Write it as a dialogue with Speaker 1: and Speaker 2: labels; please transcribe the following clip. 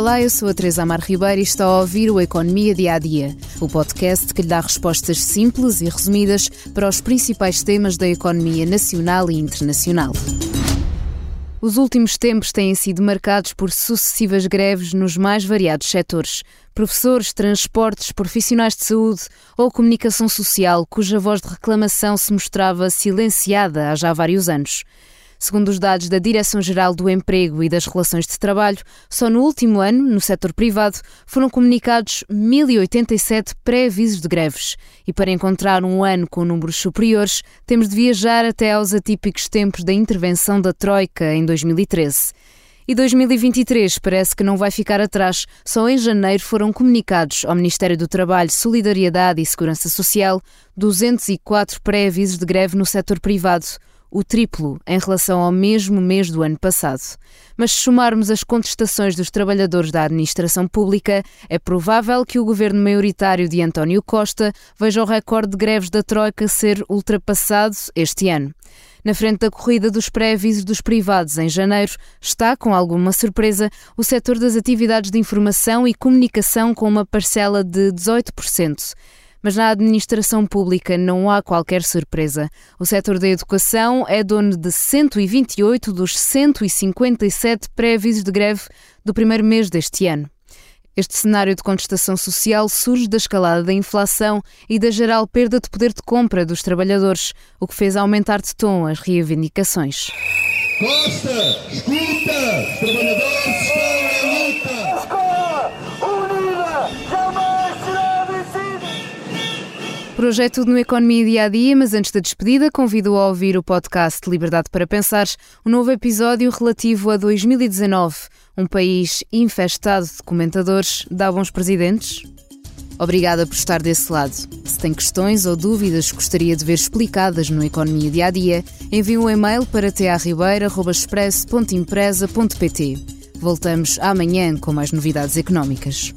Speaker 1: Olá, eu sou a Teresa Amar Ribeiro e está a ouvir o Economia Dia a Dia, o podcast que lhe dá respostas simples e resumidas para os principais temas da economia nacional e internacional. Os últimos tempos têm sido marcados por sucessivas greves nos mais variados setores. Professores, transportes, profissionais de saúde ou comunicação social, cuja voz de reclamação se mostrava silenciada há já vários anos. Segundo os dados da Direção-Geral do Emprego e das Relações de Trabalho, só no último ano, no setor privado, foram comunicados 1.087 pré-avisos de greves. E para encontrar um ano com números superiores, temos de viajar até aos atípicos tempos da intervenção da Troika em 2013. E 2023 parece que não vai ficar atrás. Só em janeiro foram comunicados ao Ministério do Trabalho, Solidariedade e Segurança Social 204 pré-avisos de greve no setor privado o triplo em relação ao mesmo mês do ano passado. Mas se somarmos as contestações dos trabalhadores da administração pública, é provável que o governo maioritário de António Costa veja o recorde de greves da Troika ser ultrapassado este ano. Na frente da corrida dos pré-avisos dos privados em janeiro está, com alguma surpresa, o setor das atividades de informação e comunicação com uma parcela de 18%. Mas na administração pública não há qualquer surpresa. O setor da educação é dono de 128 dos 157 pré-avisos de greve do primeiro mês deste ano. Este cenário de contestação social surge da escalada da inflação e da geral perda de poder de compra dos trabalhadores, o que fez aumentar de tom as reivindicações.
Speaker 2: Costa, escuta! Os trabalhadores
Speaker 1: Por no Economia Dia a Dia, mas antes da despedida, convido a ouvir o podcast Liberdade para Pensar, um novo episódio relativo a 2019, um país infestado de comentadores, dá bons presidentes? Obrigada por estar desse lado. Se tem questões ou dúvidas que gostaria de ver explicadas no Economia Dia a Dia, envie um e-mail para tearribeira.express.empresa.pt. Voltamos amanhã com mais novidades económicas.